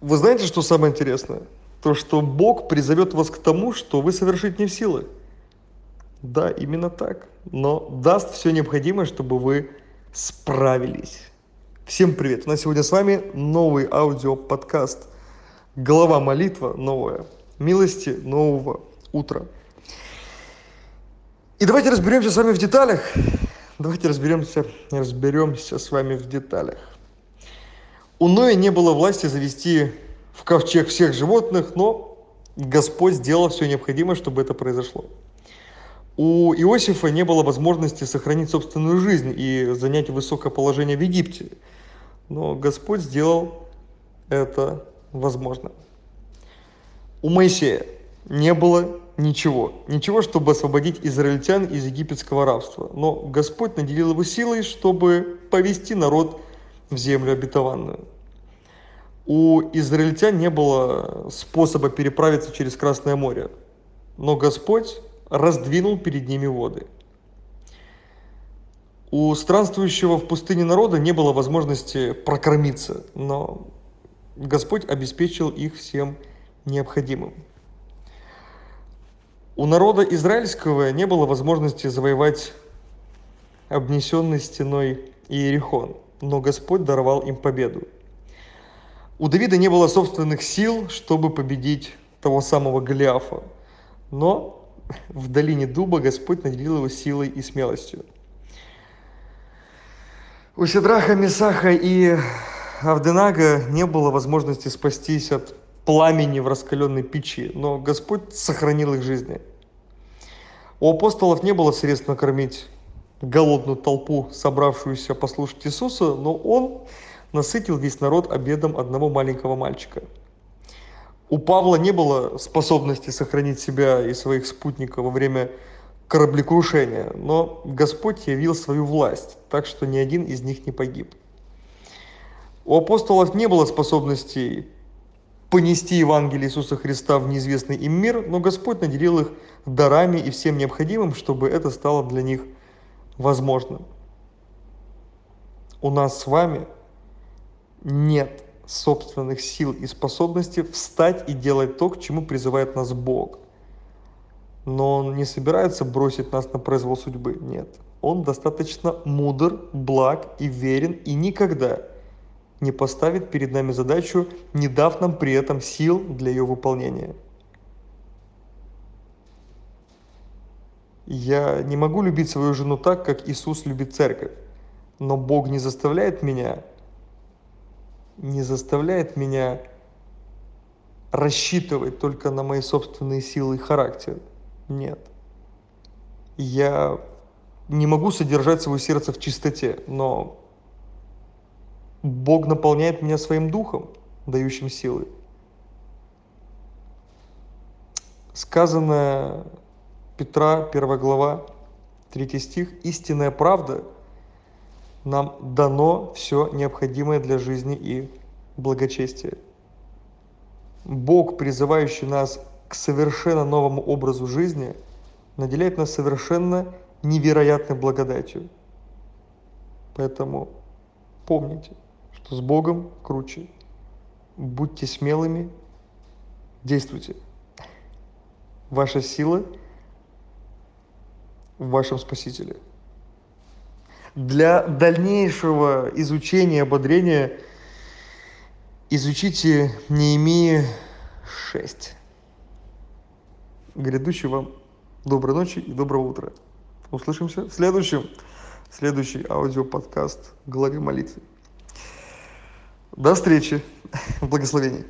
Вы знаете, что самое интересное? То, что Бог призовет вас к тому, что вы совершить не в силах. Да, именно так. Но даст все необходимое, чтобы вы справились. Всем привет! У нас сегодня с вами новый аудиоподкаст. Голова молитва новая. Милости нового утра. И давайте разберемся с вами в деталях. Давайте разберемся, разберемся с вами в деталях. У Ноя не было власти завести в ковчег всех животных, но Господь сделал все необходимое, чтобы это произошло. У Иосифа не было возможности сохранить собственную жизнь и занять высокое положение в Египте, но Господь сделал это возможно. У Моисея не было ничего, ничего, чтобы освободить израильтян из египетского рабства, но Господь наделил его силой, чтобы повести народ в землю обетованную. У израильтян не было способа переправиться через Красное море, но Господь раздвинул перед ними воды. У странствующего в пустыне народа не было возможности прокормиться, но Господь обеспечил их всем необходимым. У народа израильского не было возможности завоевать обнесенный стеной Иерихон, но Господь даровал им победу. У Давида не было собственных сил, чтобы победить того самого Голиафа, но в долине дуба Господь наделил его силой и смелостью. У Седраха, Месаха и Авденага не было возможности спастись от пламени в раскаленной печи, но Господь сохранил их жизни. У апостолов не было средств накормить голодную толпу, собравшуюся послушать Иисуса, но Он насытил весь народ обедом одного маленького мальчика. У Павла не было способности сохранить себя и своих спутников во время кораблекрушения, но Господь явил свою власть, так что ни один из них не погиб. У апостолов не было способности понести Евангелие Иисуса Христа в неизвестный им мир, но Господь наделил их дарами и всем необходимым, чтобы это стало для них возможным. У нас с вами нет собственных сил и способностей встать и делать то, к чему призывает нас Бог. Но Он не собирается бросить нас на произвол судьбы, нет. Он достаточно мудр, благ и верен и никогда не поставит перед нами задачу, не дав нам при этом сил для ее выполнения. Я не могу любить свою жену так, как Иисус любит церковь, но Бог не заставляет меня, не заставляет меня рассчитывать только на мои собственные силы и характер. Нет. Я не могу содержать свое сердце в чистоте, но Бог наполняет меня своим духом, дающим силы. Сказанное Петра, 1 глава, 3 стих, истинная правда, нам дано все необходимое для жизни и благочестия. Бог, призывающий нас к совершенно новому образу жизни, наделяет нас совершенно невероятной благодатью. Поэтому помните – что с Богом круче. Будьте смелыми, действуйте. Ваша сила в вашем Спасителе. Для дальнейшего изучения, ободрения изучите Неемии 6. Грядущий вам доброй ночи и доброго утра. Услышимся в следующем, следующий аудиоподкаст «Главе молитвы». До встречи в благословении.